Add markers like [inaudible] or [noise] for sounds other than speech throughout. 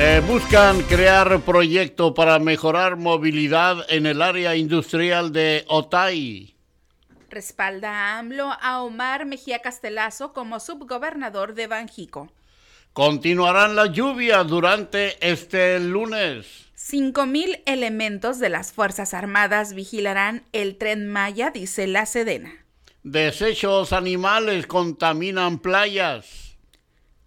Eh, buscan crear proyecto para mejorar movilidad en el área industrial de Otay. Respalda a AMLO a Omar Mejía Castelazo como subgobernador de Banjico. Continuarán las lluvias durante este lunes. 5.000 elementos de las Fuerzas Armadas vigilarán el tren Maya, dice la Sedena. Desechos animales contaminan playas.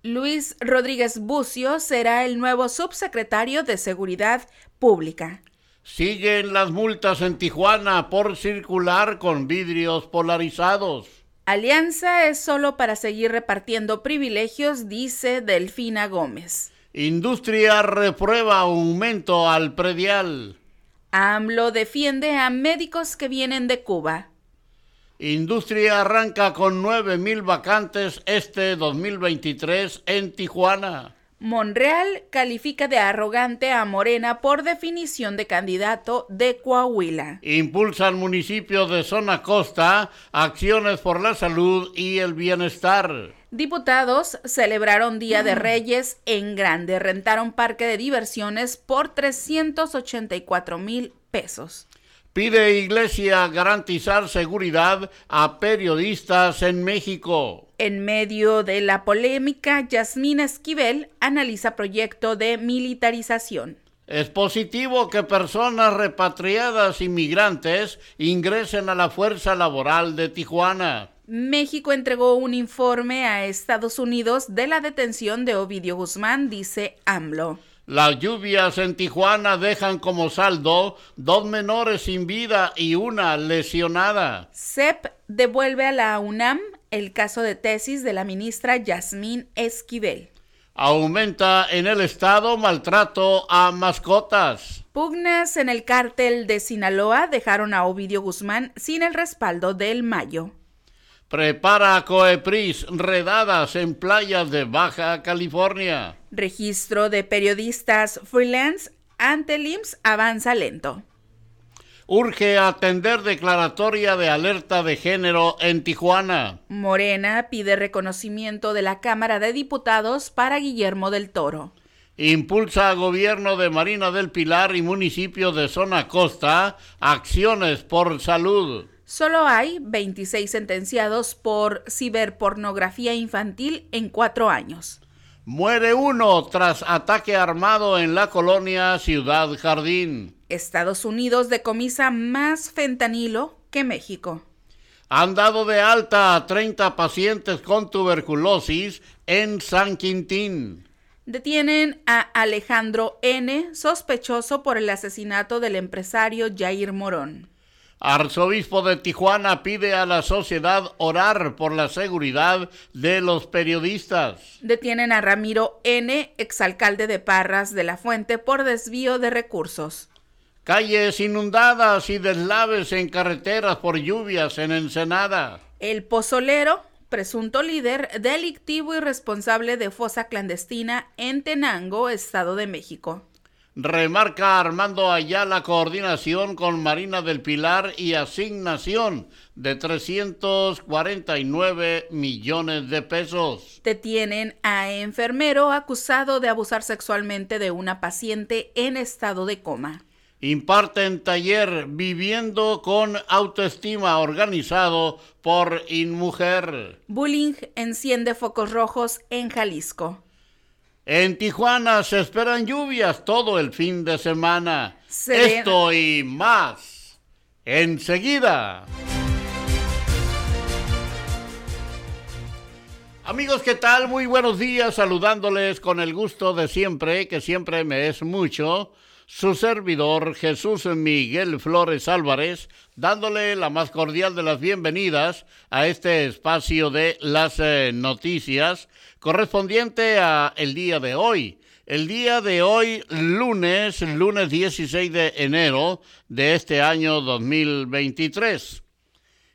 Luis Rodríguez Bucio será el nuevo subsecretario de Seguridad Pública. Siguen las multas en Tijuana por circular con vidrios polarizados. Alianza es solo para seguir repartiendo privilegios, dice Delfina Gómez. Industria reprueba aumento al predial. AMLO defiende a médicos que vienen de Cuba. Industria arranca con 9.000 vacantes este 2023 en Tijuana. Monreal califica de arrogante a Morena por definición de candidato de Coahuila. Impulsan municipios de zona costa acciones por la salud y el bienestar. Diputados celebraron Día de Reyes en grande. Rentaron parque de diversiones por 384 mil pesos. Pide Iglesia garantizar seguridad a periodistas en México. En medio de la polémica, Yasmín Esquivel analiza proyecto de militarización. Es positivo que personas repatriadas inmigrantes ingresen a la fuerza laboral de Tijuana. México entregó un informe a Estados Unidos de la detención de Ovidio Guzmán, dice AMLO. Las lluvias en Tijuana dejan como saldo dos menores sin vida y una lesionada. CEP devuelve a la UNAM el caso de tesis de la ministra Yasmín Esquivel. Aumenta en el estado maltrato a mascotas. Pugnas en el cártel de Sinaloa dejaron a Ovidio Guzmán sin el respaldo del Mayo. Prepara Coepris redadas en playas de Baja California. Registro de periodistas freelance ante el IMSS avanza lento. Urge atender declaratoria de alerta de género en Tijuana. Morena pide reconocimiento de la Cámara de Diputados para Guillermo del Toro. Impulsa a gobierno de Marina del Pilar y municipios de zona costa acciones por salud. Solo hay 26 sentenciados por ciberpornografía infantil en cuatro años. Muere uno tras ataque armado en la colonia Ciudad Jardín. Estados Unidos decomisa más fentanilo que México. Han dado de alta a 30 pacientes con tuberculosis en San Quintín. Detienen a Alejandro N., sospechoso por el asesinato del empresario Jair Morón. Arzobispo de Tijuana pide a la sociedad orar por la seguridad de los periodistas. Detienen a Ramiro N., exalcalde de Parras de la Fuente, por desvío de recursos. Calles inundadas y deslaves en carreteras por lluvias en Ensenada. El pozolero, presunto líder delictivo y responsable de fosa clandestina en Tenango, Estado de México. Remarca Armando Ayala coordinación con Marina del Pilar y asignación de 349 millones de pesos. Detienen a enfermero acusado de abusar sexualmente de una paciente en estado de coma. Imparten taller Viviendo con Autoestima organizado por InMujer. Bullying enciende focos rojos en Jalisco. En Tijuana se esperan lluvias todo el fin de semana. Esto y más. Enseguida. Amigos, ¿qué tal? Muy buenos días, saludándoles con el gusto de siempre, que siempre me es mucho su servidor Jesús Miguel Flores Álvarez, dándole la más cordial de las bienvenidas a este espacio de las eh, noticias correspondiente a el día de hoy. El día de hoy, lunes, lunes 16 de enero de este año 2023.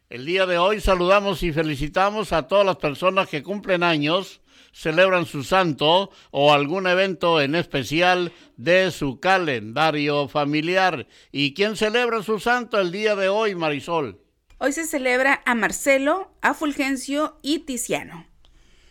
El día de hoy saludamos y felicitamos a todas las personas que cumplen años, celebran su santo o algún evento en especial de su calendario familiar. ¿Y quién celebra su santo el día de hoy, Marisol? Hoy se celebra a Marcelo, a Fulgencio y Tiziano.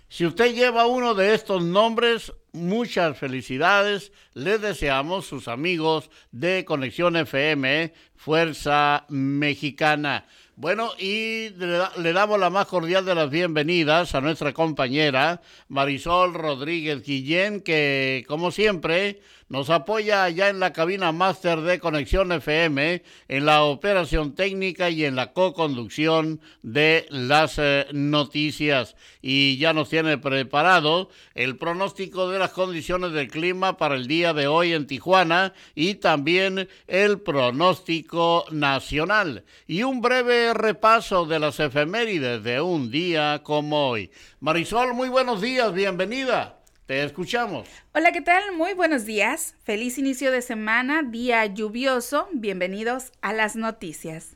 Si usted lleva uno de estos nombres, muchas felicidades. Les deseamos sus amigos de Conexión FM, Fuerza Mexicana. Bueno, y le, damos la más cordial de las bienvenidas a nuestra compañera Marisol Rodríguez Guillén, que como siempre nos apoya allá en la cabina máster de Conexión FM, en la operación técnica y en la co-conducción de las eh, noticias. Y ya nos tiene preparado el pronóstico de las condiciones del clima para el día de hoy en Tijuana y también el pronóstico nacional. Y un breve repaso de las efemérides de un día como hoy. Marisol, muy buenos días, bienvenida. Te escuchamos. Hola, ¿qué tal? Muy buenos días. Feliz inicio de semana, día lluvioso. Bienvenidos a las noticias.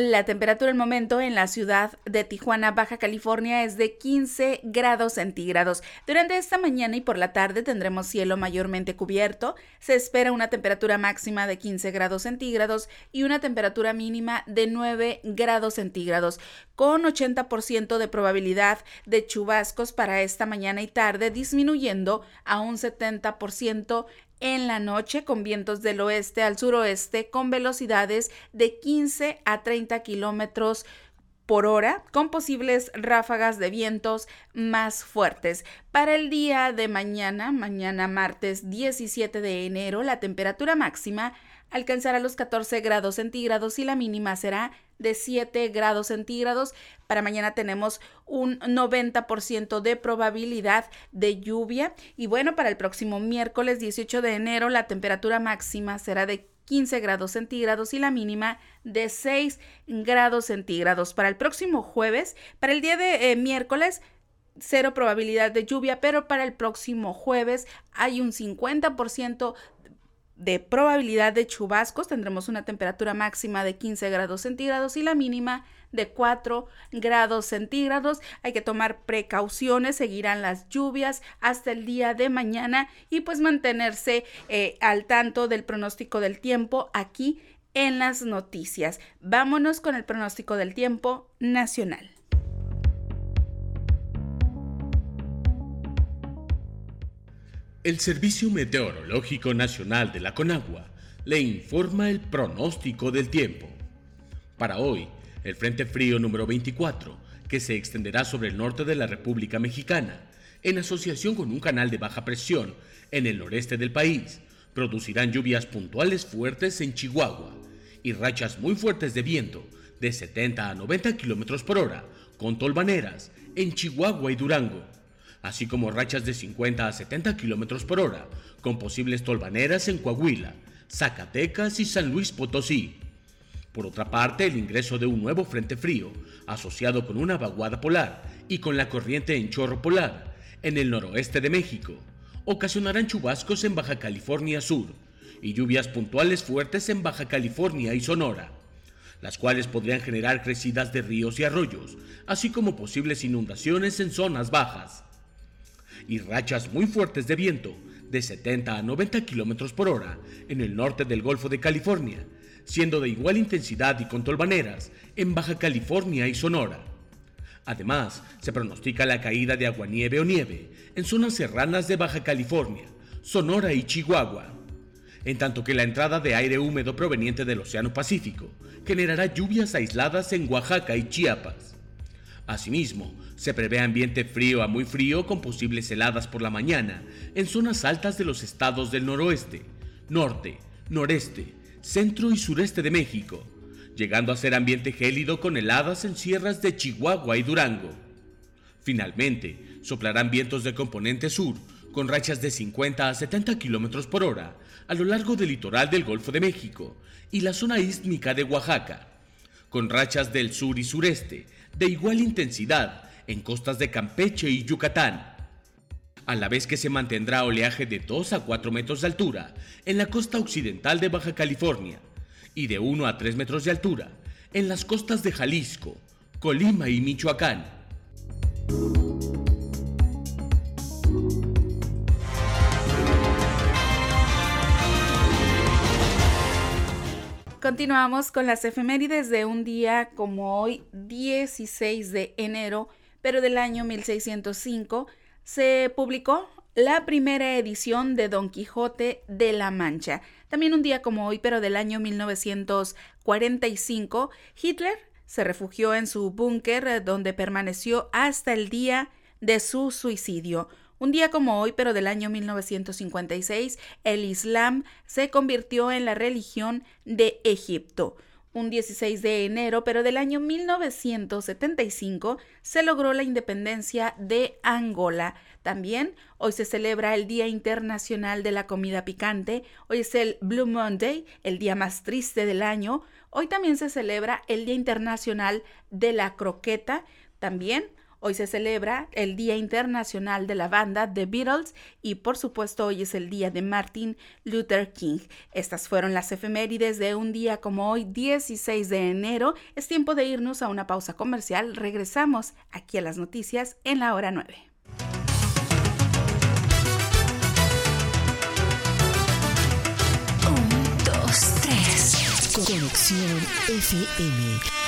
La temperatura el momento en la ciudad de Tijuana, Baja California, es de 15 grados centígrados. Durante esta mañana y por la tarde tendremos cielo mayormente cubierto. Se espera una temperatura máxima de 15 grados centígrados y una temperatura mínima de 9 grados centígrados, con 80% de probabilidad de chubascos para esta mañana y tarde, disminuyendo a un 70% en la noche con vientos del oeste al suroeste con velocidades de 15 a 30 kilómetros por hora, con posibles ráfagas de vientos más fuertes. Para el día de mañana, mañana martes 17 de enero, la temperatura máxima alcanzará los 14 grados centígrados y la mínima será de 7 grados centígrados. Para mañana tenemos un 90% de probabilidad de lluvia. Y bueno, para el próximo miércoles 18 de enero la temperatura máxima será de 15 grados centígrados y la mínima de 6 grados centígrados. Para el próximo jueves, para el día de eh, miércoles, cero probabilidad de lluvia, pero para el próximo jueves hay un 50% de probabilidad de chubascos. Tendremos una temperatura máxima de 15 grados centígrados y la mínima de 4 grados centígrados. Hay que tomar precauciones, seguirán las lluvias hasta el día de mañana y pues mantenerse eh, al tanto del pronóstico del tiempo aquí en las noticias. Vámonos con el pronóstico del tiempo nacional. El Servicio Meteorológico Nacional de la Conagua le informa el pronóstico del tiempo. Para hoy, el Frente Frío número 24, que se extenderá sobre el norte de la República Mexicana, en asociación con un canal de baja presión en el noreste del país, producirán lluvias puntuales fuertes en Chihuahua y rachas muy fuertes de viento de 70 a 90 kilómetros por hora, con tolvaneras en Chihuahua y Durango así como rachas de 50 a 70 kilómetros por hora, con posibles tolvaneras en Coahuila, Zacatecas y San Luis Potosí. Por otra parte, el ingreso de un nuevo frente frío, asociado con una vaguada polar y con la corriente en chorro polar, en el noroeste de México, ocasionarán chubascos en Baja California Sur y lluvias puntuales fuertes en Baja California y Sonora. las cuales podrían generar crecidas de ríos y arroyos, así como posibles inundaciones en zonas bajas. Y rachas muy fuertes de viento, de 70 a 90 kilómetros por hora, en el norte del Golfo de California, siendo de igual intensidad y con tolvaneras en Baja California y Sonora. Además, se pronostica la caída de aguanieve o nieve en zonas serranas de Baja California, Sonora y Chihuahua, en tanto que la entrada de aire húmedo proveniente del Océano Pacífico generará lluvias aisladas en Oaxaca y Chiapas. Asimismo, se prevé ambiente frío a muy frío con posibles heladas por la mañana en zonas altas de los estados del noroeste, norte, noreste, centro y sureste de México, llegando a ser ambiente gélido con heladas en sierras de Chihuahua y Durango. Finalmente, soplarán vientos de componente sur con rachas de 50 a 70 kilómetros por hora a lo largo del litoral del Golfo de México y la zona ístmica de Oaxaca, con rachas del sur y sureste de igual intensidad en costas de Campeche y Yucatán, a la vez que se mantendrá oleaje de 2 a 4 metros de altura en la costa occidental de Baja California y de 1 a 3 metros de altura en las costas de Jalisco, Colima y Michoacán. Continuamos con las efemérides de un día como hoy, 16 de enero, pero del año 1605, se publicó la primera edición de Don Quijote de la Mancha. También un día como hoy, pero del año 1945, Hitler se refugió en su búnker eh, donde permaneció hasta el día de su suicidio. Un día como hoy, pero del año 1956, el Islam se convirtió en la religión de Egipto. Un 16 de enero, pero del año 1975, se logró la independencia de Angola. También hoy se celebra el Día Internacional de la Comida Picante, hoy es el Blue Monday, el día más triste del año. Hoy también se celebra el Día Internacional de la Croqueta. También Hoy se celebra el Día Internacional de la Banda The Beatles y por supuesto hoy es el día de Martin Luther King. Estas fueron las efemérides de un día como hoy, 16 de enero. Es tiempo de irnos a una pausa comercial. Regresamos aquí a las noticias en la hora 9. Un, dos, tres. Conexión FM.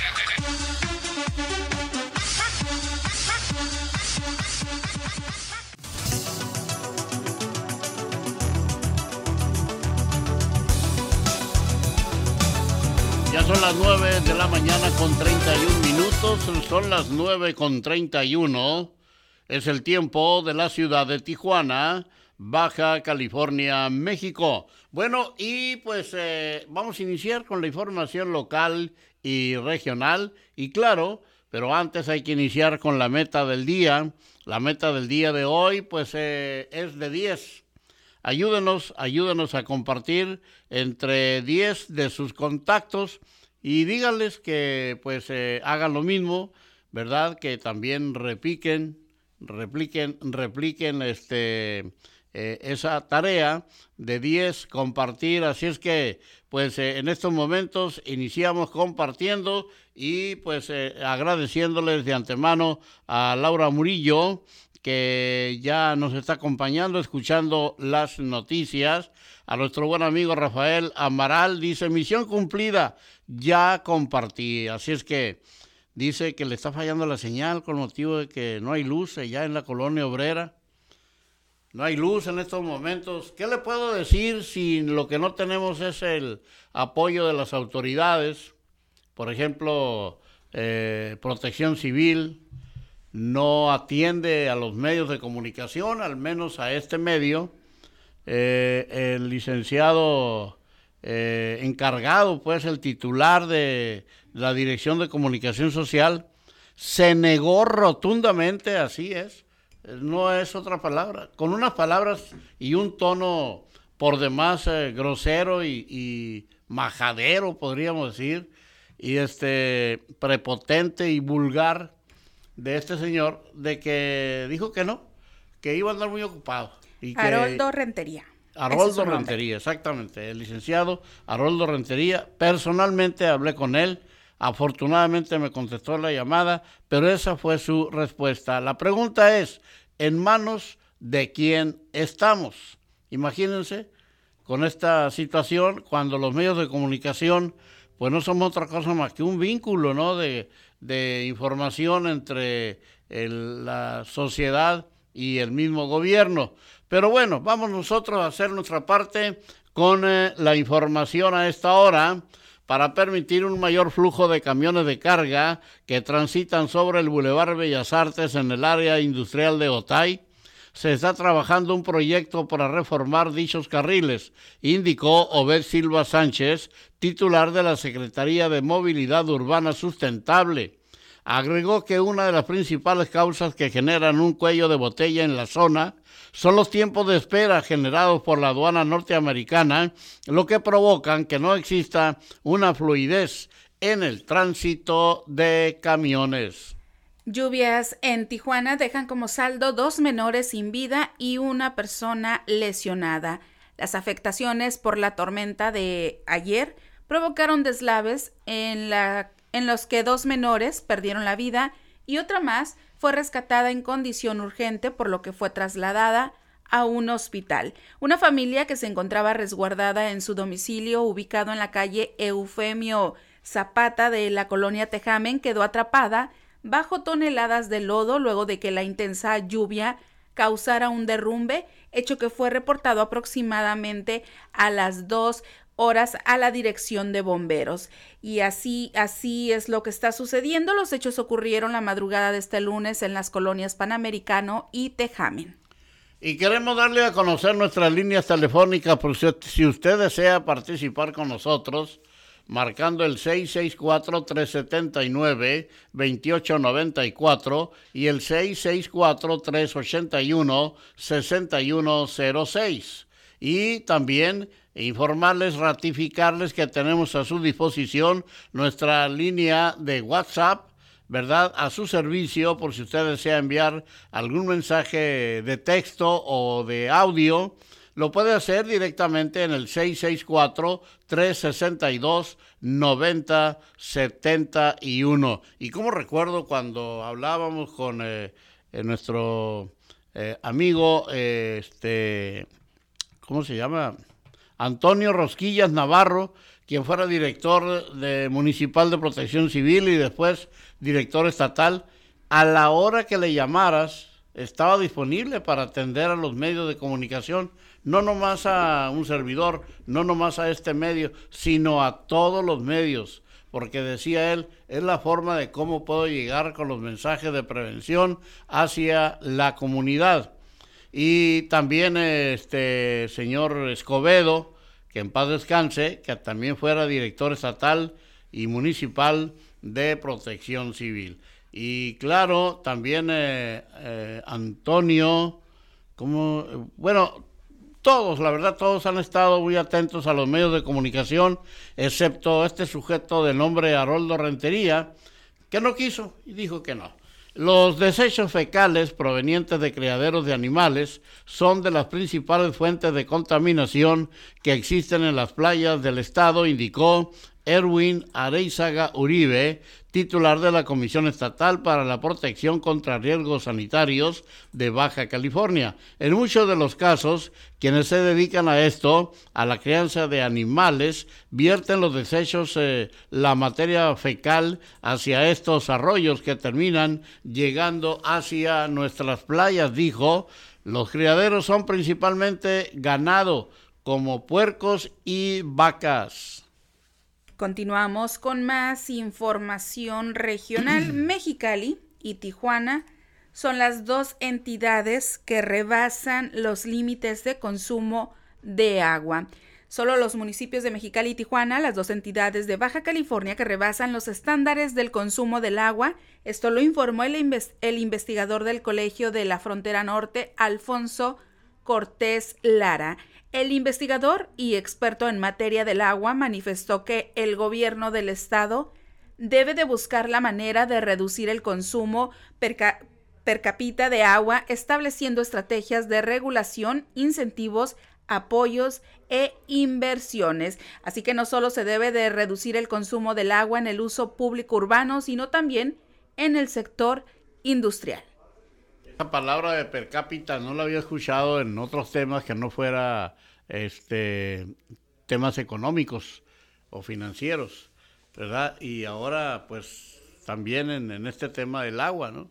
Son las 9 de la mañana con 31 minutos, son las 9 con 31. Es el tiempo de la ciudad de Tijuana, Baja California, México. Bueno, y pues eh, vamos a iniciar con la información local y regional. Y claro, pero antes hay que iniciar con la meta del día. La meta del día de hoy pues eh, es de 10. Ayúdenos, ayúdenos a compartir entre 10 de sus contactos y díganles que pues eh, hagan lo mismo, ¿verdad? Que también repiquen, repliquen, repliquen este, eh, esa tarea de 10, compartir. Así es que pues eh, en estos momentos iniciamos compartiendo y pues agradeciéndoles de antemano a Laura Murillo, que ya nos está acompañando, escuchando las noticias. A nuestro buen amigo Rafael Amaral dice, misión cumplida, ya compartí. Así es que dice que le está fallando la señal con motivo de que no hay luz allá en la colonia obrera. No hay luz en estos momentos. ¿Qué le puedo decir si lo que no tenemos es el apoyo de las autoridades? Por ejemplo, eh, protección civil, no atiende a los medios de comunicación, al menos a este medio. Eh, el licenciado eh, encargado, pues el titular de la Dirección de Comunicación Social, se negó rotundamente, así es, no es otra palabra, con unas palabras y un tono por demás eh, grosero y, majadero, podríamos decir, y este prepotente y vulgar de este señor, de que dijo que no, que iba a andar muy ocupado. Y Haroldo Rentería. Haroldo Rentería, exactamente, el licenciado Haroldo Rentería. Personalmente hablé con él, afortunadamente me contestó la llamada, pero esa fue su respuesta. La pregunta es, ¿en manos de quién estamos? Imagínense con esta situación cuando los medios de comunicación pues no somos otra cosa más que un vínculo ¿no? de, información entre la sociedad y el mismo gobierno. Pero bueno, vamos nosotros a hacer nuestra parte con eh, la información a esta hora para permitir un mayor flujo de camiones de carga que transitan sobre el Boulevard Bellas Artes en el área industrial de Otay. Se está trabajando un proyecto para reformar dichos carriles, indicó Obed Silva Sánchez, titular de la Secretaría de Movilidad Urbana Sustentable. Agregó que una de las principales causas que generan un cuello de botella en la zona son los tiempos de espera generados por la aduana norteamericana, lo que provocan que no exista una fluidez en el tránsito de camiones. Lluvias en Tijuana dejan como saldo dos menores sin vida y una persona lesionada. Las afectaciones por la tormenta de ayer provocaron deslaves en, la, en los que dos menores perdieron la vida y otra más fue rescatada en condición urgente, por lo que fue trasladada a un hospital. Una familia que se encontraba resguardada en su domicilio ubicado en la calle Eufemio Zapata de la colonia Tejamen quedó atrapada bajo toneladas de lodo luego de que la intensa lluvia causara un derrumbe, hecho que fue reportado aproximadamente a las dos horas a la dirección de bomberos. Y así, así es lo que está sucediendo. Los hechos ocurrieron la madrugada de este lunes en las colonias Panamericano y Tejamen. Y queremos darle a conocer nuestras líneas telefónicas por si usted desea participar con nosotros, marcando el 664-379-2894 y el 664-381-6106. Y también informarles, ratificarles que tenemos a su disposición nuestra línea de WhatsApp, ¿verdad? A su servicio por si usted desea enviar algún mensaje de texto o de audio. Lo puede hacer directamente en el 664-362-9071. Y como recuerdo cuando hablábamos con eh, eh, nuestro eh, amigo, este, ¿cómo se llama? Antonio Rosquillas Navarro, quien fuera director de municipal de protección civil y después director estatal, a la hora que le llamaras estaba disponible para atender a los medios de comunicación, no nomás a un servidor, no nomás a este medio, sino a todos los medios, porque decía él, es la forma de cómo puedo llegar con los mensajes de prevención hacia la comunidad. Y también este señor Escobedo, que en paz descanse, que también fuera director estatal y municipal de protección civil. Y claro, también eh, eh, Antonio, como, bueno, todos, la verdad, todos han estado muy atentos a los medios de comunicación, excepto este sujeto de nombre Haroldo Rentería, que no quiso y dijo que no. Los desechos fecales provenientes de criaderos de animales son de las principales fuentes de contaminación que existen en las playas del estado, indicó Erwin Areizaga Uribe, titular de la Comisión Estatal para la Protección contra Riesgos Sanitarios de Baja California. En muchos de los casos, quienes se dedican a esto, a la crianza de animales, vierten los desechos, eh, la materia fecal, hacia estos arroyos que terminan llegando hacia nuestras playas, dijo. Los criaderos son principalmente ganado, como puercos y vacas. Continuamos con más información regional. [clears throat] Mexicali y Tijuana son las dos entidades que rebasan los límites de consumo de agua. Solo los municipios de Mexicali y Tijuana, las dos entidades de Baja California que rebasan los estándares del consumo del agua, esto lo informó el, el investigador del Colegio de la Frontera Norte, Alfonso Cortés Lara. El investigador y experto en materia del agua manifestó que el gobierno del estado debe de buscar la manera de reducir el consumo per, per cápita de agua, estableciendo estrategias de regulación, incentivos, apoyos e inversiones. Así que no solo se debe de reducir el consumo del agua en el uso público urbano, sino también en el sector industrial. Esa palabra de per cápita no la había escuchado en otros temas que no fuera este temas económicos o financieros, ¿verdad? Y ahora pues también en, en este tema del agua, ¿no?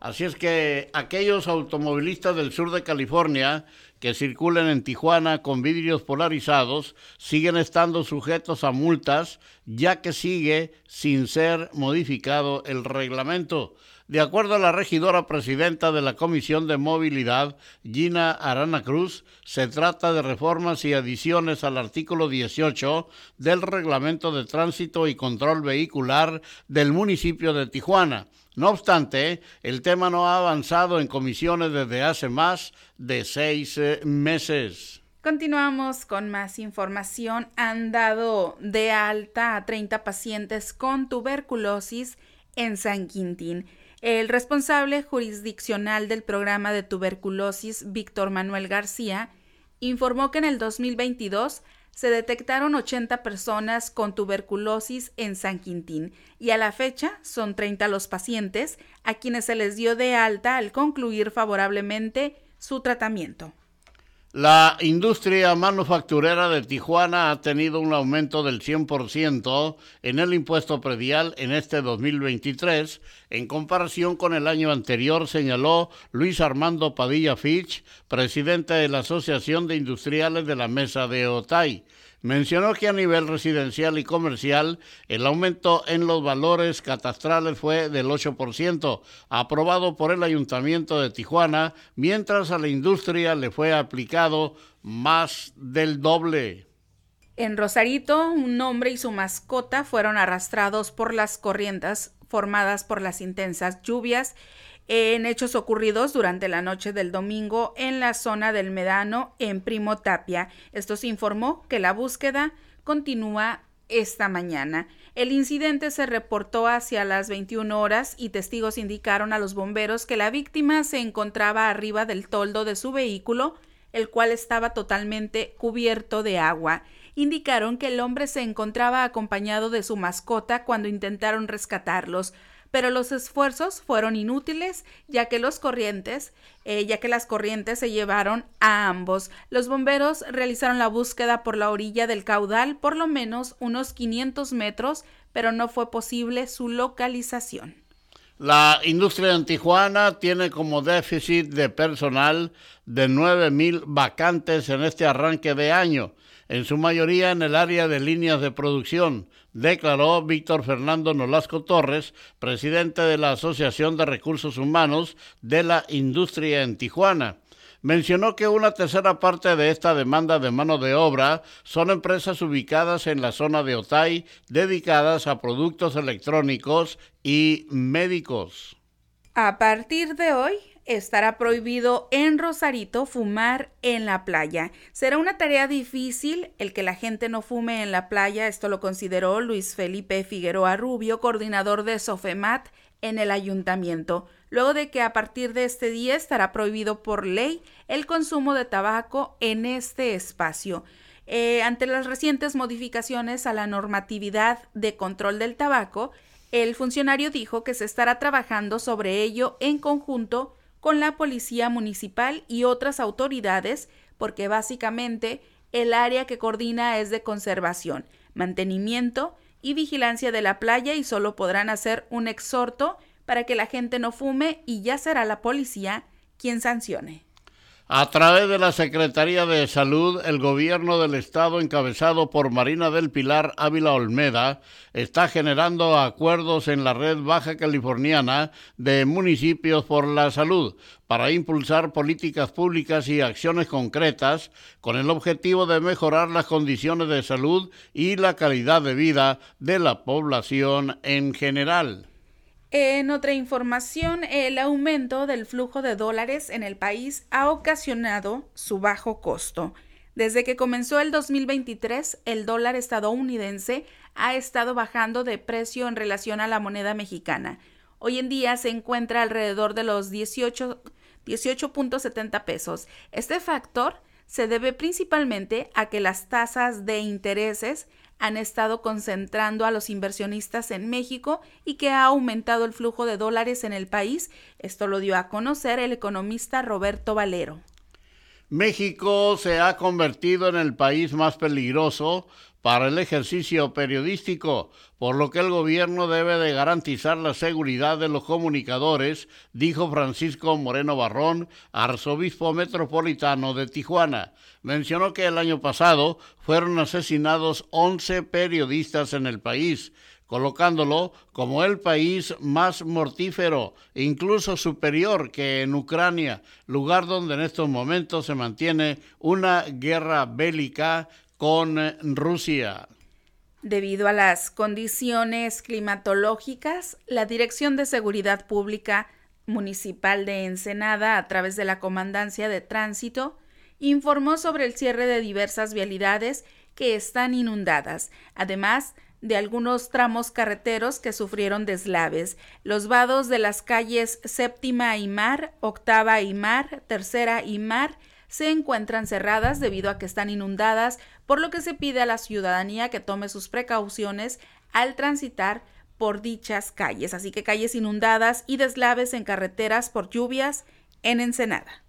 Así es que aquellos automovilistas del sur de California que circulen en Tijuana con vidrios polarizados siguen estando sujetos a multas ya que sigue sin ser modificado el reglamento. De acuerdo a la regidora presidenta de la Comisión de Movilidad, Gina Arana Cruz, se trata de reformas y adiciones al artículo 18 del Reglamento de Tránsito y Control Vehicular del municipio de Tijuana. No obstante, el tema no ha avanzado en comisiones desde hace más de seis eh, meses. Continuamos con más información. Han dado de alta a 30 pacientes con tuberculosis en San Quintín. El responsable jurisdiccional del programa de tuberculosis, Víctor Manuel García, informó que en el 2022 se detectaron 80 personas con tuberculosis en San Quintín y a la fecha son 30 los pacientes a quienes se les dio de alta al concluir favorablemente su tratamiento. La industria manufacturera de Tijuana ha tenido un aumento del 100% en el impuesto predial en este 2023 en comparación con el año anterior, señaló Luis Armando Padilla Fitch, presidente de la Asociación de Industriales de la Mesa de Otay. Mencionó que a nivel residencial y comercial el aumento en los valores catastrales fue del 8%, aprobado por el Ayuntamiento de Tijuana, mientras a la industria le fue aplicado más del doble. En Rosarito, un hombre y su mascota fueron arrastrados por las corrientes formadas por las intensas lluvias en hechos ocurridos durante la noche del domingo en la zona del Medano en Primo Tapia. Esto se informó que la búsqueda continúa esta mañana. El incidente se reportó hacia las 21 horas y testigos indicaron a los bomberos que la víctima se encontraba arriba del toldo de su vehículo, el cual estaba totalmente cubierto de agua. Indicaron que el hombre se encontraba acompañado de su mascota cuando intentaron rescatarlos pero los esfuerzos fueron inútiles ya que los corrientes, eh, ya que las corrientes se llevaron a ambos. Los bomberos realizaron la búsqueda por la orilla del caudal por lo menos unos 500 metros, pero no fue posible su localización. La industria en Tijuana tiene como déficit de personal de 9.000 vacantes en este arranque de año, en su mayoría en el área de líneas de producción, declaró Víctor Fernando Nolasco Torres, presidente de la Asociación de Recursos Humanos de la Industria en Tijuana. Mencionó que una tercera parte de esta demanda de mano de obra son empresas ubicadas en la zona de Otay dedicadas a productos electrónicos y médicos. A partir de hoy, estará prohibido en Rosarito fumar en la playa. Será una tarea difícil el que la gente no fume en la playa, esto lo consideró Luis Felipe Figueroa Rubio, coordinador de Sofemat en el ayuntamiento, luego de que a partir de este día estará prohibido por ley el consumo de tabaco en este espacio. Eh, ante las recientes modificaciones a la normatividad de control del tabaco, el funcionario dijo que se estará trabajando sobre ello en conjunto con la Policía Municipal y otras autoridades, porque básicamente el área que coordina es de conservación, mantenimiento y vigilancia de la playa y solo podrán hacer un exhorto para que la gente no fume y ya será la policía quien sancione. A través de la Secretaría de Salud, el gobierno del estado encabezado por Marina del Pilar Ávila Olmeda está generando acuerdos en la red baja californiana de municipios por la salud para impulsar políticas públicas y acciones concretas con el objetivo de mejorar las condiciones de salud y la calidad de vida de la población en general. En otra información, el aumento del flujo de dólares en el país ha ocasionado su bajo costo. Desde que comenzó el 2023, el dólar estadounidense ha estado bajando de precio en relación a la moneda mexicana. Hoy en día se encuentra alrededor de los 18.70 pesos. Este factor se debe principalmente a que las tasas de intereses han estado concentrando a los inversionistas en México y que ha aumentado el flujo de dólares en el país. Esto lo dio a conocer el economista Roberto Valero. México se ha convertido en el país más peligroso para el ejercicio periodístico, por lo que el gobierno debe de garantizar la seguridad de los comunicadores, dijo Francisco Moreno Barrón, arzobispo metropolitano de Tijuana. Mencionó que el año pasado fueron asesinados 11 periodistas en el país, colocándolo como el país más mortífero, incluso superior que en Ucrania, lugar donde en estos momentos se mantiene una guerra bélica con Rusia. Debido a las condiciones climatológicas, la Dirección de Seguridad Pública Municipal de Ensenada, a través de la Comandancia de Tránsito, informó sobre el cierre de diversas vialidades que están inundadas, además de algunos tramos carreteros que sufrieron deslaves. Los vados de las calles Séptima y Mar, Octava y Mar, Tercera y Mar se encuentran cerradas debido a que están inundadas, por lo que se pide a la ciudadanía que tome sus precauciones al transitar por dichas calles. Así que calles inundadas y deslaves en carreteras por lluvias en Ensenada.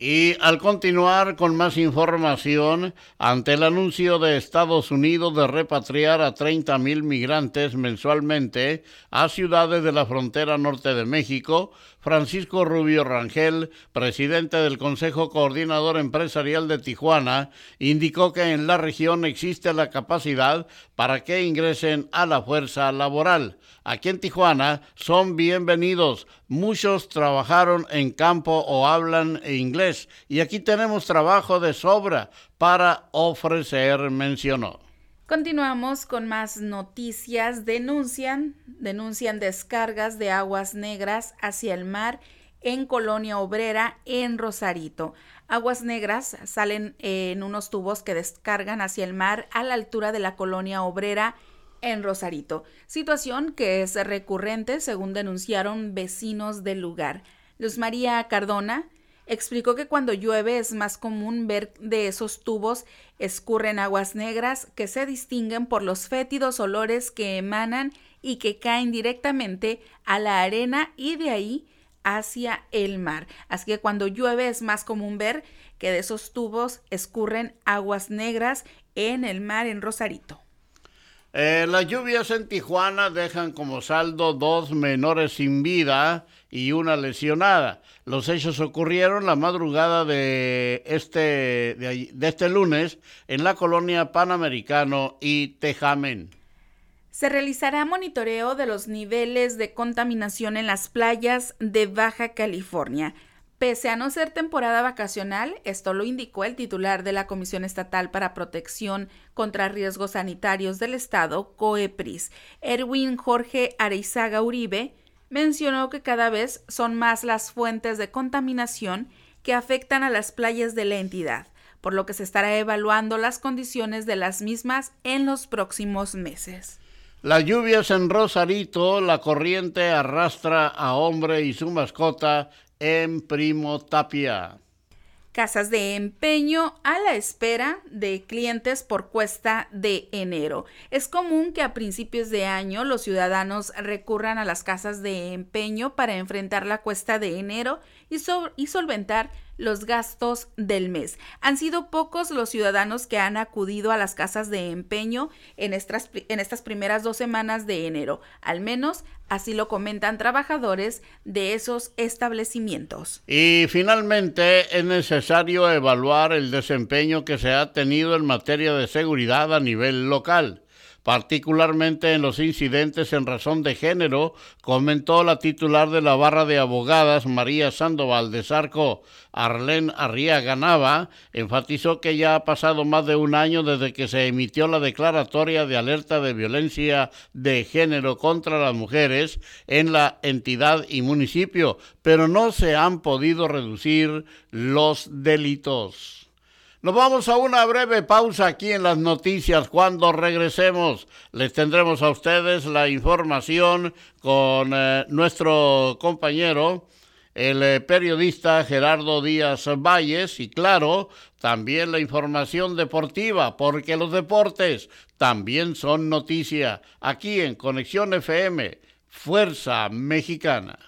Y al continuar con más información, ante el anuncio de Estados Unidos de repatriar a 30 mil migrantes mensualmente a ciudades de la frontera norte de México, Francisco Rubio Rangel, presidente del Consejo Coordinador Empresarial de Tijuana, indicó que en la región existe la capacidad para que ingresen a la fuerza laboral. Aquí en Tijuana son bienvenidos. Muchos trabajaron en campo o hablan inglés y aquí tenemos trabajo de sobra para ofrecer, mencionó. Continuamos con más noticias. Denuncian, denuncian descargas de aguas negras hacia el mar en Colonia Obrera en Rosarito. Aguas negras salen en unos tubos que descargan hacia el mar a la altura de la Colonia Obrera en Rosarito, situación que es recurrente según denunciaron vecinos del lugar. Luz María Cardona, explicó que cuando llueve es más común ver de esos tubos escurren aguas negras que se distinguen por los fétidos olores que emanan y que caen directamente a la arena y de ahí hacia el mar. Así que cuando llueve es más común ver que de esos tubos escurren aguas negras en el mar en Rosarito. Eh, las lluvias en Tijuana dejan como saldo dos menores sin vida y una lesionada. Los hechos ocurrieron la madrugada de este, de, este lunes en la colonia Panamericano y Tejamen. Se realizará monitoreo de los niveles de contaminación en las playas de Baja California. Pese a no ser temporada vacacional, esto lo indicó el titular de la Comisión Estatal para Protección contra Riesgos Sanitarios del Estado, COEPRIS, Erwin Jorge Areizaga Uribe, mencionó que cada vez son más las fuentes de contaminación que afectan a las playas de la entidad, por lo que se estará evaluando las condiciones de las mismas en los próximos meses. Las lluvias en Rosarito, la corriente arrastra a hombre y su mascota en Primo Tapia. Casas de empeño a la espera de clientes por cuesta de enero. Es común que a principios de año los ciudadanos recurran a las casas de empeño para enfrentar la cuesta de enero y, y solventar los gastos del mes. Han sido pocos los ciudadanos que han acudido a las casas de empeño en estas, en estas primeras dos semanas de enero. Al menos así lo comentan trabajadores de esos establecimientos. Y finalmente es necesario evaluar el desempeño que se ha tenido en materia de seguridad a nivel local particularmente en los incidentes en razón de género, comentó la titular de la barra de abogadas María Sandoval de Sarco, Arlén Arriaga Nava, enfatizó que ya ha pasado más de un año desde que se emitió la declaratoria de alerta de violencia de género contra las mujeres en la entidad y municipio, pero no se han podido reducir los delitos. Nos vamos a una breve pausa aquí en las noticias. Cuando regresemos les tendremos a ustedes la información con eh, nuestro compañero, el eh, periodista Gerardo Díaz Valles y claro, también la información deportiva, porque los deportes también son noticia aquí en Conexión FM, Fuerza Mexicana.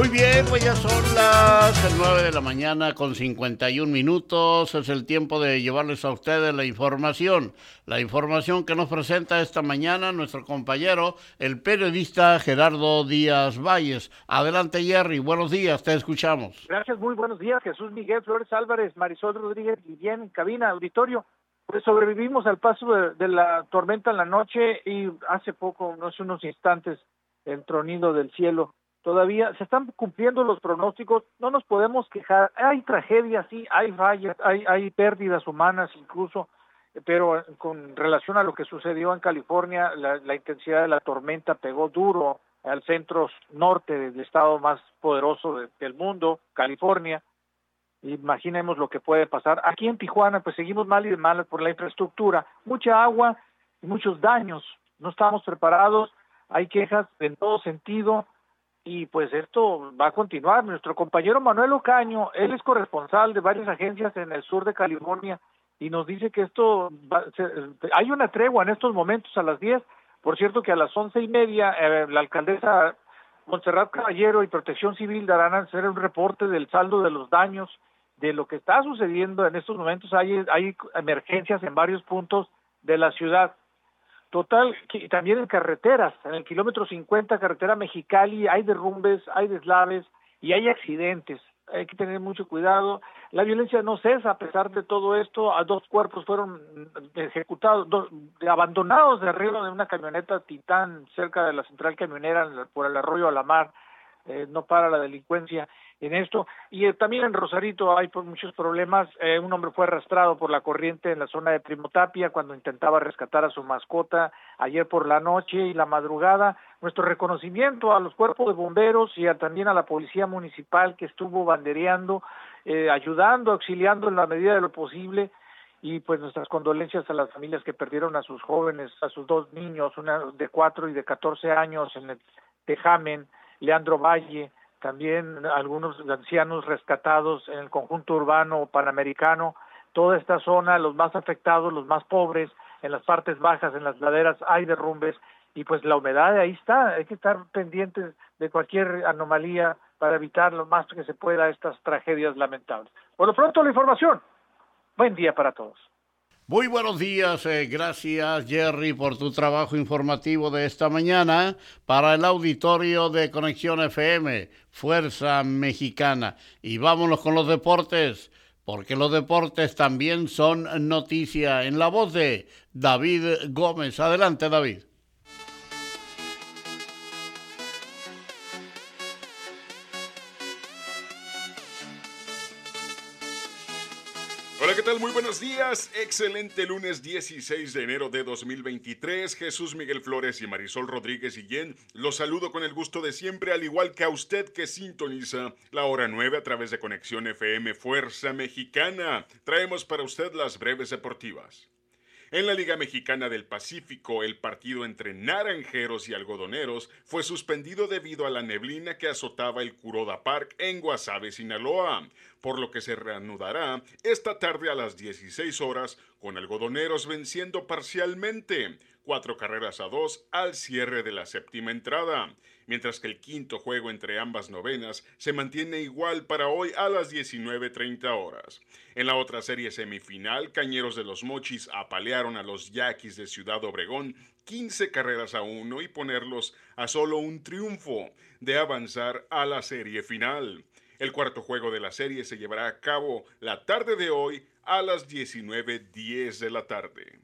Muy bien, pues ya son las 9 de la mañana con 51 minutos. Es el tiempo de llevarles a ustedes la información. La información que nos presenta esta mañana nuestro compañero, el periodista Gerardo Díaz Valles. Adelante, Jerry. Buenos días, te escuchamos. Gracias, muy buenos días. Jesús Miguel Flores Álvarez, Marisol Rodríguez Guillén, cabina, auditorio. Pues sobrevivimos al paso de, de la tormenta en la noche y hace poco, no hace unos instantes, el tronido del cielo todavía se están cumpliendo los pronósticos, no nos podemos quejar, hay tragedias, sí, hay fallas, hay, hay pérdidas humanas incluso, pero con relación a lo que sucedió en California, la, intensidad de la tormenta pegó duro al centro norte del estado más poderoso del mundo, California. Imaginemos lo que puede pasar. Aquí en Tijuana, pues seguimos mal y de mal por la infraestructura, mucha agua y muchos daños. No estamos preparados, hay quejas en todo sentido, y pues esto va a continuar. Nuestro compañero Manuel Ocaño, él es corresponsal de varias agencias en el sur de California y nos dice que esto, hay una tregua en estos momentos a las 10, por cierto que a las once y media eh, la alcaldesa Montserrat Caballero y Protección Civil darán a hacer un reporte del saldo de los daños, de lo que está sucediendo en estos momentos. Hay, hay emergencias en varios puntos de la ciudad. Total, también en carreteras, en el kilómetro 50, carretera Mexicali, hay derrumbes, hay deslaves y hay accidentes. Hay que tener mucho cuidado. La violencia no cesa a pesar de todo esto. A dos cuerpos fueron ejecutados, dos, abandonados de arriba de una camioneta Titán cerca de la central camionera por el arroyo a la mar. Eh, no para la delincuencia en esto. Y eh, también en Rosarito hay pues, muchos problemas. Eh, un hombre fue arrastrado por la corriente en la zona de Primotapia cuando intentaba rescatar a su mascota ayer por la noche y la madrugada. Nuestro reconocimiento a los cuerpos de bomberos y también a la policía municipal que estuvo bandereando, eh, ayudando, auxiliando en la medida de lo posible y pues nuestras condolencias a las familias que perdieron a sus jóvenes, a sus dos niños, una de cuatro y de catorce años en el Tejamen, Leandro Valle, también algunos ancianos rescatados en el conjunto urbano panamericano, toda esta zona, los más afectados, los más pobres, en las partes bajas, en las laderas hay derrumbes y pues la humedad ahí está, hay que estar pendientes de cualquier anomalía para evitar lo más que se pueda estas tragedias lamentables. Por lo pronto la información. Buen día para todos. Muy buenos días, eh, gracias Jerry por tu trabajo informativo de esta mañana para el auditorio de Conexión FM, Fuerza Mexicana. Y vámonos con los deportes, porque los deportes también son noticia en la voz de David Gómez. Adelante David. Muy buenos días. Excelente lunes 16 de enero de 2023. Jesús Miguel Flores y Marisol Rodríguez Guillén los saludo con el gusto de siempre, al igual que a usted que sintoniza la hora 9 a través de Conexión FM Fuerza Mexicana. Traemos para usted las breves deportivas. En la Liga Mexicana del Pacífico, el partido entre naranjeros y algodoneros fue suspendido debido a la neblina que azotaba el Kuroda Park en Guasave, Sinaloa, por lo que se reanudará esta tarde a las 16 horas con algodoneros venciendo parcialmente cuatro carreras a dos al cierre de la séptima entrada mientras que el quinto juego entre ambas novenas se mantiene igual para hoy a las 19.30 horas. En la otra serie semifinal, Cañeros de los Mochis apalearon a los Yaquis de Ciudad Obregón 15 carreras a uno y ponerlos a solo un triunfo de avanzar a la serie final. El cuarto juego de la serie se llevará a cabo la tarde de hoy a las 19.10 de la tarde.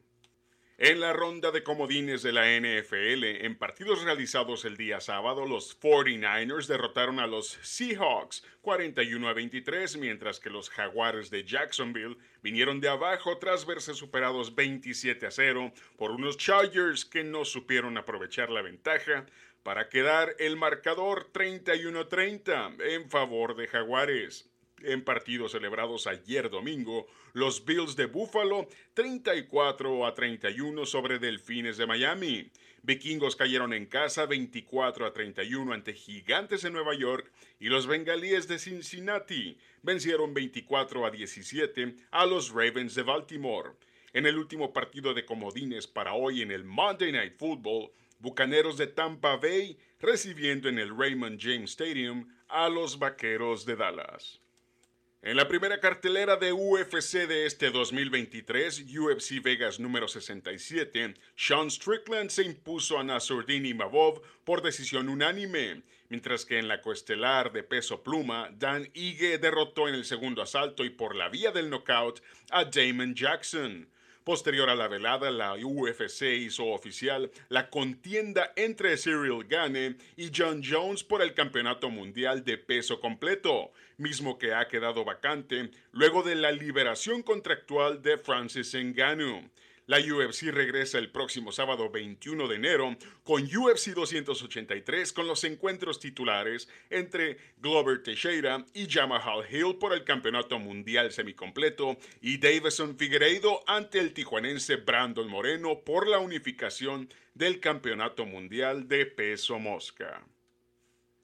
En la ronda de comodines de la NFL, en partidos realizados el día sábado, los 49ers derrotaron a los Seahawks 41 a 23, mientras que los Jaguares de Jacksonville vinieron de abajo tras verse superados 27 a 0 por unos Chargers que no supieron aprovechar la ventaja para quedar el marcador 31-30 en favor de Jaguares en partidos celebrados ayer domingo, los Bills de Buffalo 34 a 31 sobre Delfines de Miami. Vikingos cayeron en casa 24 a 31 ante Gigantes de Nueva York y los Bengalíes de Cincinnati vencieron 24 a 17 a los Ravens de Baltimore. En el último partido de comodines para hoy en el Monday Night Football, Bucaneros de Tampa Bay recibiendo en el Raymond James Stadium a los Vaqueros de Dallas. En la primera cartelera de UFC de este 2023, UFC Vegas número 67, Sean Strickland se impuso a Nasruddin Imavov por decisión unánime, mientras que en la coestelar de peso pluma, Dan Ige derrotó en el segundo asalto y por la vía del knockout a Damon Jackson. Posterior a la velada, la UFC hizo oficial la contienda entre Cyril Gane y John Jones por el Campeonato Mundial de Peso Completo, mismo que ha quedado vacante luego de la liberación contractual de Francis Ngannou. La UFC regresa el próximo sábado 21 de enero con UFC 283 con los encuentros titulares entre Glover Teixeira y Jamal Hill por el Campeonato Mundial Semicompleto y Davison Figueiredo ante el tijuanense Brandon Moreno por la unificación del Campeonato Mundial de Peso Mosca.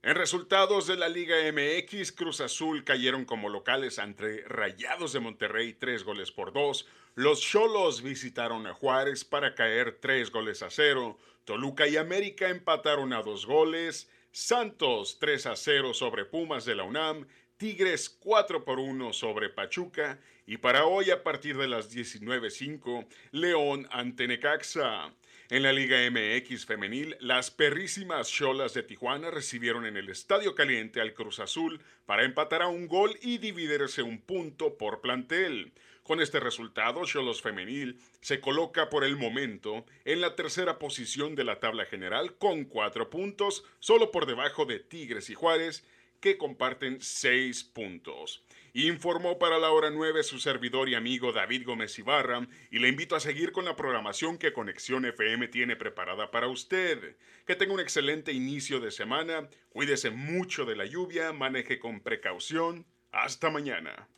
En resultados de la Liga MX, Cruz Azul cayeron como locales ante Rayados de Monterrey tres goles por dos. Los Cholos visitaron a Juárez para caer tres goles a cero. Toluca y América empataron a dos goles. Santos 3 a 0 sobre Pumas de la UNAM. Tigres 4 por 1 sobre Pachuca. Y para hoy, a partir de las 19.05, León ante Necaxa. En la Liga MX femenil, las perrísimas Cholas de Tijuana recibieron en el Estadio Caliente al Cruz Azul para empatar a un gol y dividirse un punto por plantel. Con este resultado, Cholos Femenil se coloca por el momento en la tercera posición de la tabla general con cuatro puntos, solo por debajo de Tigres y Juárez, que comparten seis puntos. Informó para la hora 9 su servidor y amigo David Gómez Ibarra y le invito a seguir con la programación que Conexión FM tiene preparada para usted. Que tenga un excelente inicio de semana, cuídese mucho de la lluvia, maneje con precaución. Hasta mañana.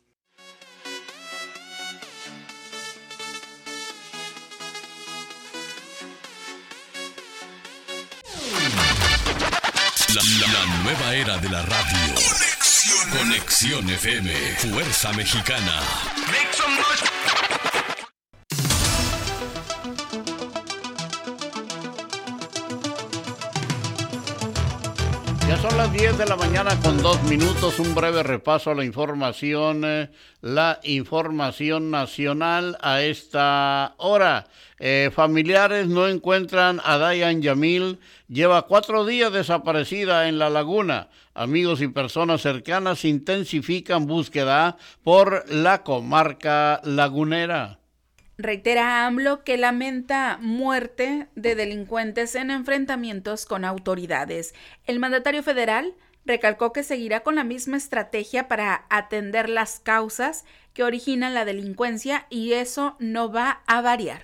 La, nueva era de la radio. Conexión FM, Fuerza Mexicana. 10 de la mañana con dos minutos, un breve repaso a la información, eh, la información nacional a esta hora. Eh, familiares no encuentran a Dayan Yamil, lleva cuatro días desaparecida en la laguna. Amigos y personas cercanas intensifican búsqueda por la comarca lagunera. Reitera AMLO que lamenta muerte de delincuentes en enfrentamientos con autoridades. El mandatario federal recalcó que seguirá con la misma estrategia para atender las causas que originan la delincuencia y eso no va a variar.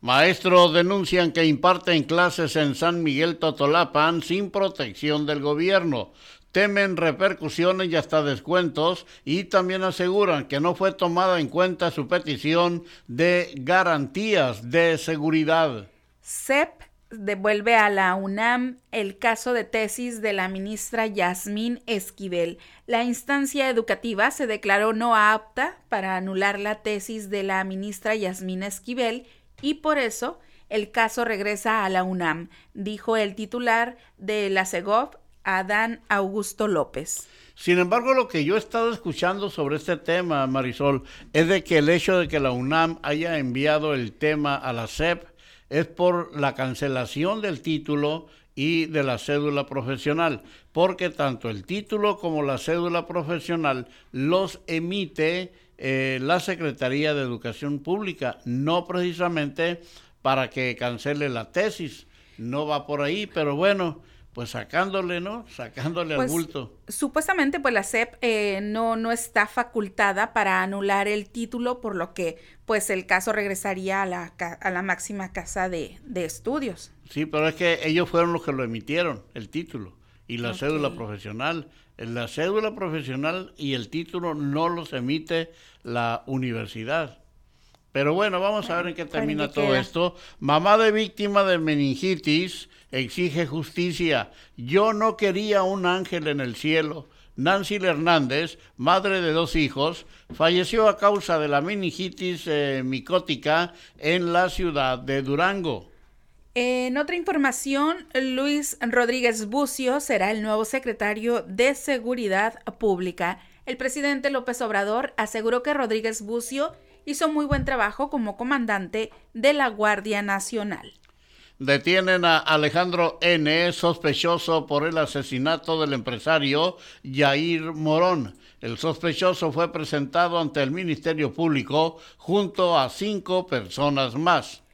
Maestros denuncian que imparten clases en San Miguel Totolapan sin protección del gobierno. Temen repercusiones y hasta descuentos y también aseguran que no fue tomada en cuenta su petición de garantías de seguridad. CEP devuelve a la UNAM el caso de tesis de la ministra Yasmín Esquivel. La instancia educativa se declaró no apta para anular la tesis de la ministra Yasmín Esquivel y por eso el caso regresa a la UNAM, dijo el titular de la CEGOV, Adán Augusto López. Sin embargo, lo que yo he estado escuchando sobre este tema, Marisol, es de que el hecho de que la UNAM haya enviado el tema a la CEP es por la cancelación del título y de la cédula profesional, porque tanto el título como la cédula profesional los emite eh, la Secretaría de Educación Pública, no precisamente para que cancele la tesis, no va por ahí, pero bueno, pues sacándole, ¿no? Sacándole al Pues, bulto. Supuestamente, pues la SEP eh, no, no está facultada para anular el título, por lo que pues el caso regresaría a la, a la máxima casa de, de estudios. Sí, pero es que ellos fueron los que lo emitieron, el título y la cédula profesional. La cédula profesional y el título no los emite la universidad. Pero bueno, vamos a ver en qué termina todo queda. esto. Mamá de víctima de meningitis exige justicia. Yo no quería un ángel en el cielo. Nancy Hernández, madre de dos hijos, falleció a causa de la meningitis eh, micótica en la ciudad de Durango. En otra información, Luis Rodríguez Bucio será el nuevo secretario de Seguridad Pública. El presidente López Obrador aseguró que Rodríguez Bucio hizo muy buen trabajo como comandante de la Guardia Nacional. Detienen a Alejandro N., sospechoso por el asesinato del empresario Yair Morón. El sospechoso fue presentado ante el Ministerio Público junto a cinco personas más.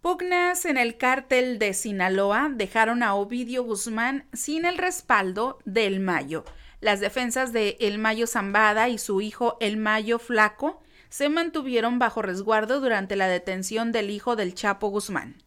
Pugnas en el cártel de Sinaloa dejaron a Ovidio Guzmán sin el respaldo del Mayo. Las defensas de El Mayo Zambada y su hijo El Mayo Flaco se mantuvieron bajo resguardo durante la detención del hijo del Chapo Guzmán.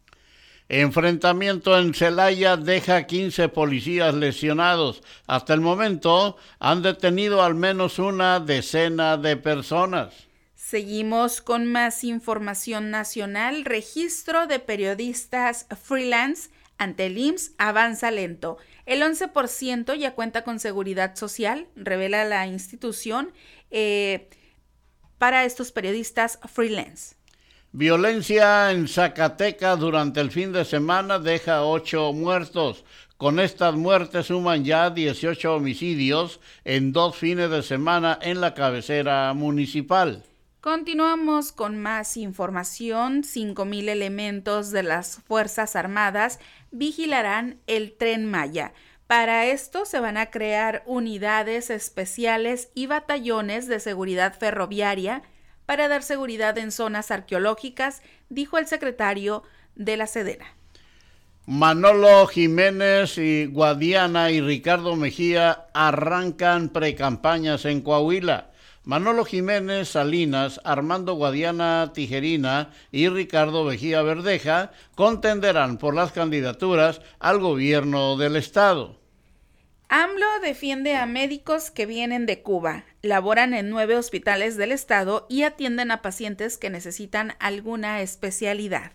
Enfrentamiento en Celaya deja 15 policías lesionados. Hasta el momento han detenido al menos una decena de personas. Seguimos con más información nacional. Registro de periodistas freelance ante el IMSS avanza lento. El 11% ya cuenta con seguridad social, revela la institución, eh, para estos periodistas freelance. Violencia en Zacatecas durante el fin de semana deja ocho muertos. Con estas muertes suman ya 18 homicidios en dos fines de semana en la cabecera municipal. Continuamos con más información. 5.000 elementos de las Fuerzas Armadas vigilarán el tren Maya. Para esto se van a crear unidades especiales y batallones de seguridad ferroviaria para dar seguridad en zonas arqueológicas, dijo el secretario de la Sedena. Manolo Jiménez y Guadiana y Ricardo Mejía arrancan precampañas en Coahuila. Manolo Jiménez Salinas, Armando Guadiana Tijerina y Ricardo Mejía Verdeja contenderán por las candidaturas al gobierno del estado. AMLO defiende a médicos que vienen de Cuba, laboran en nueve hospitales del estado y atienden a pacientes que necesitan alguna especialidad.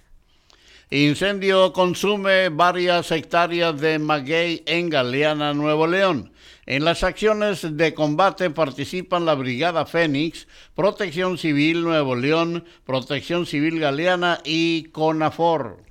Incendio consume varias hectáreas de maguey en Galeana, Nuevo León. En las acciones de combate participan la Brigada Fénix, Protección Civil Nuevo León, Protección Civil Galeana y CONAFOR.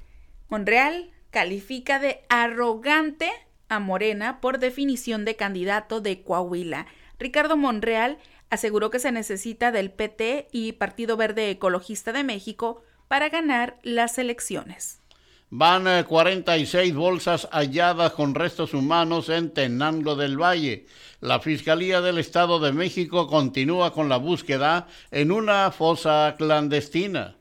Monreal califica de arrogante a Morena por definición de candidato de Coahuila. Ricardo Monreal aseguró que se necesita del PT y Partido Verde Ecologista de México para ganar las elecciones. Van eh, 46 bolsas halladas con restos humanos en Tenango del Valle. La Fiscalía del Estado de México continúa con la búsqueda en una fosa clandestina.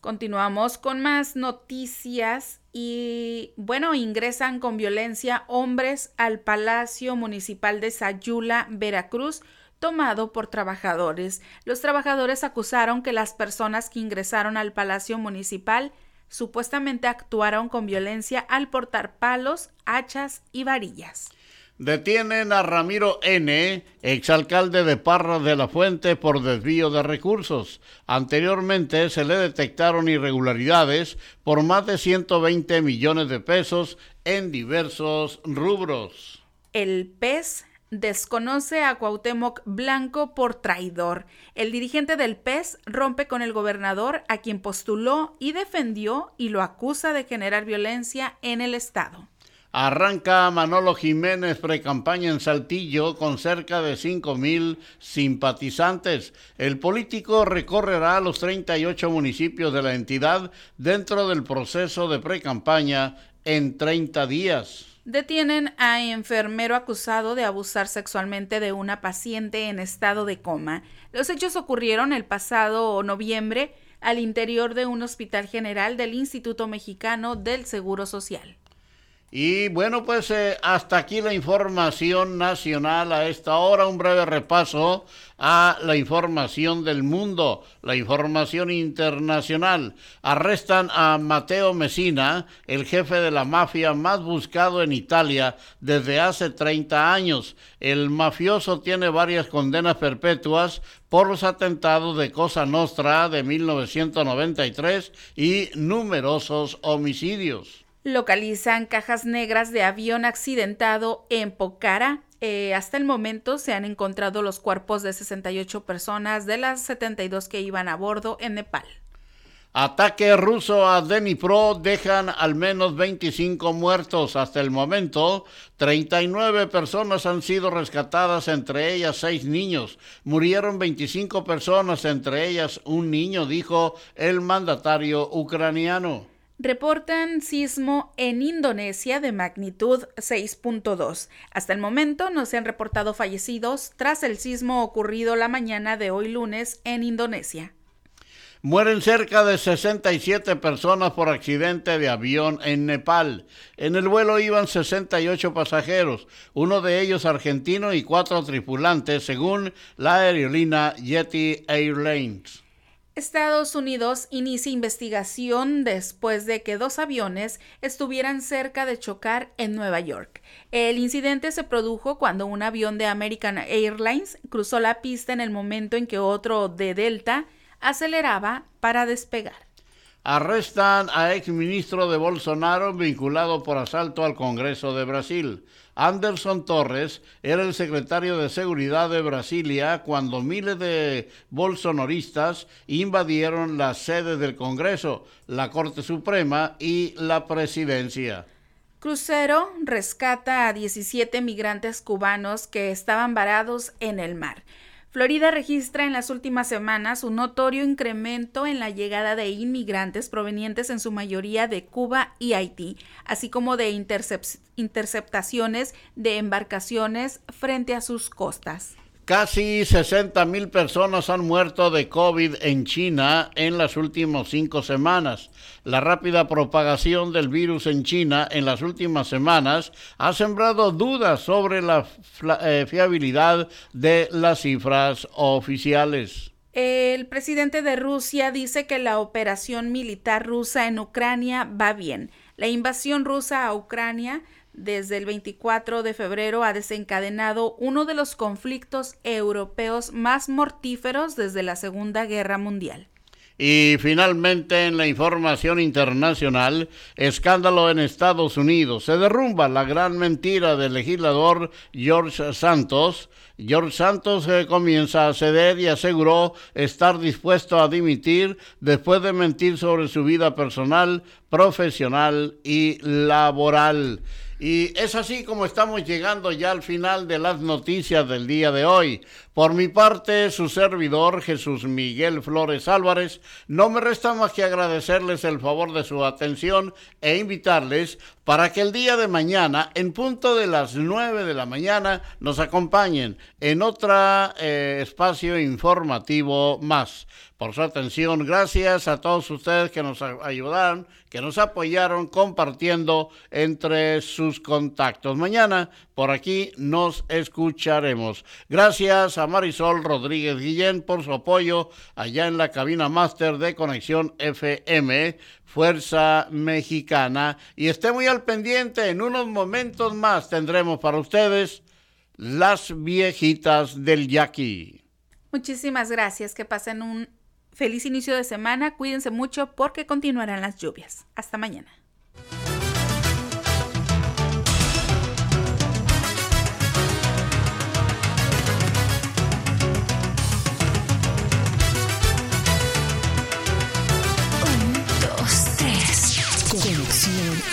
Continuamos con más noticias y bueno, ingresan con violencia hombres al Palacio Municipal de Sayula, Veracruz, tomado por trabajadores. Los trabajadores acusaron que las personas que ingresaron al Palacio Municipal supuestamente actuaron con violencia al portar palos, hachas y varillas. Detienen a Ramiro N., exalcalde de Parra de la Fuente, por desvío de recursos. Anteriormente se le detectaron irregularidades por más de 120 millones de pesos en diversos rubros. El PES desconoce a Cuauhtémoc Blanco por traidor. El dirigente del PES rompe con el gobernador a quien postuló y defendió y lo acusa de generar violencia en el Estado. Arranca Manolo Jiménez precampaña en Saltillo con cerca de 5 mil simpatizantes. El político recorrerá los 38 municipios de la entidad dentro del proceso de precampaña en 30 días. Detienen a enfermero acusado de abusar sexualmente de una paciente en estado de coma. Los hechos ocurrieron el pasado noviembre al interior de un hospital general del Instituto Mexicano del Seguro Social. Y bueno, pues eh, hasta aquí la información nacional a esta hora, un breve repaso a la información del mundo, la información internacional. Arrestan a Mateo Messina, el jefe de la mafia más buscado en Italia desde hace 30 años. El mafioso tiene varias condenas perpetuas por los atentados de Cosa Nostra de 1993 y numerosos homicidios localizan cajas negras de avión accidentado en Pokhara. Eh, hasta el momento se han encontrado los cuerpos de 68 personas de las 72 que iban a bordo en Nepal. Ataque ruso a Dnipro dejan al menos 25 muertos. Hasta el momento, 39 personas han sido rescatadas, entre ellas 6 niños. Murieron 25 personas, entre ellas un niño, dijo el mandatario ucraniano reportan sismo en Indonesia de magnitud 6.2. Hasta el momento no se han reportado fallecidos tras el sismo ocurrido la mañana de hoy lunes en Indonesia. Mueren cerca de 67 personas por accidente de avión en Nepal. En el vuelo iban 68 pasajeros, uno de ellos argentino y cuatro tripulantes, según la aerolínea Yeti Airlines. Estados Unidos inicia investigación después de que dos aviones estuvieran cerca de chocar en Nueva York. El incidente se produjo cuando un avión de American Airlines cruzó la pista en el momento en que otro de Delta aceleraba para despegar. Arrestan a exministro de Bolsonaro vinculado por asalto al Congreso de Brasil. Anderson Torres era el secretario de Seguridad de Brasilia cuando miles de bolsonaristas invadieron la sede del Congreso, la Corte Suprema y la Presidencia. Crucero rescata a 17 migrantes cubanos que estaban varados en el mar. Florida registra en las últimas semanas un notorio incremento en la llegada de inmigrantes provenientes en su mayoría de Cuba y Haití, así como de interceptaciones de embarcaciones frente a sus costas. Casi 60 mil personas han muerto de COVID en China en las últimas cinco semanas. La rápida propagación del virus en China en las últimas semanas ha sembrado dudas sobre la eh, fiabilidad de las cifras oficiales. El presidente de Rusia dice que la operación militar rusa en Ucrania va bien. La invasión rusa a Ucrania desde el 24 de febrero ha desencadenado uno de los conflictos europeos más mortíferos desde la Segunda Guerra Mundial. Y finalmente en la información internacional, escándalo en Estados Unidos. Se derrumba la gran mentira del legislador George Santos. George Santos eh, comienza a ceder y aseguró estar dispuesto a dimitir después de mentir sobre su vida personal, profesional y laboral. Y es así como estamos llegando ya al final de las noticias del día de hoy. Por mi parte, su servidor Jesús Miguel Flores Álvarez, no me resta más que agradecerles el favor de su atención e invitarles para que el día de mañana, en punto de las 9 de la mañana, nos acompañen en otro eh, espacio informativo más. por su atención. Gracias a todos ustedes que nos ayudaron, que nos apoyaron compartiendo entre sus contactos. Mañana por aquí nos escucharemos. Gracias a Marisol Rodríguez Guillén por su apoyo allá en la cabina máster de Conexión FM. Fuerza Mexicana. Y esté muy al pendiente, en unos momentos más tendremos para ustedes las viejitas del Yaqui. Muchísimas gracias, que pasen un Feliz inicio de semana, cuídense mucho porque continuarán las lluvias. Hasta mañana.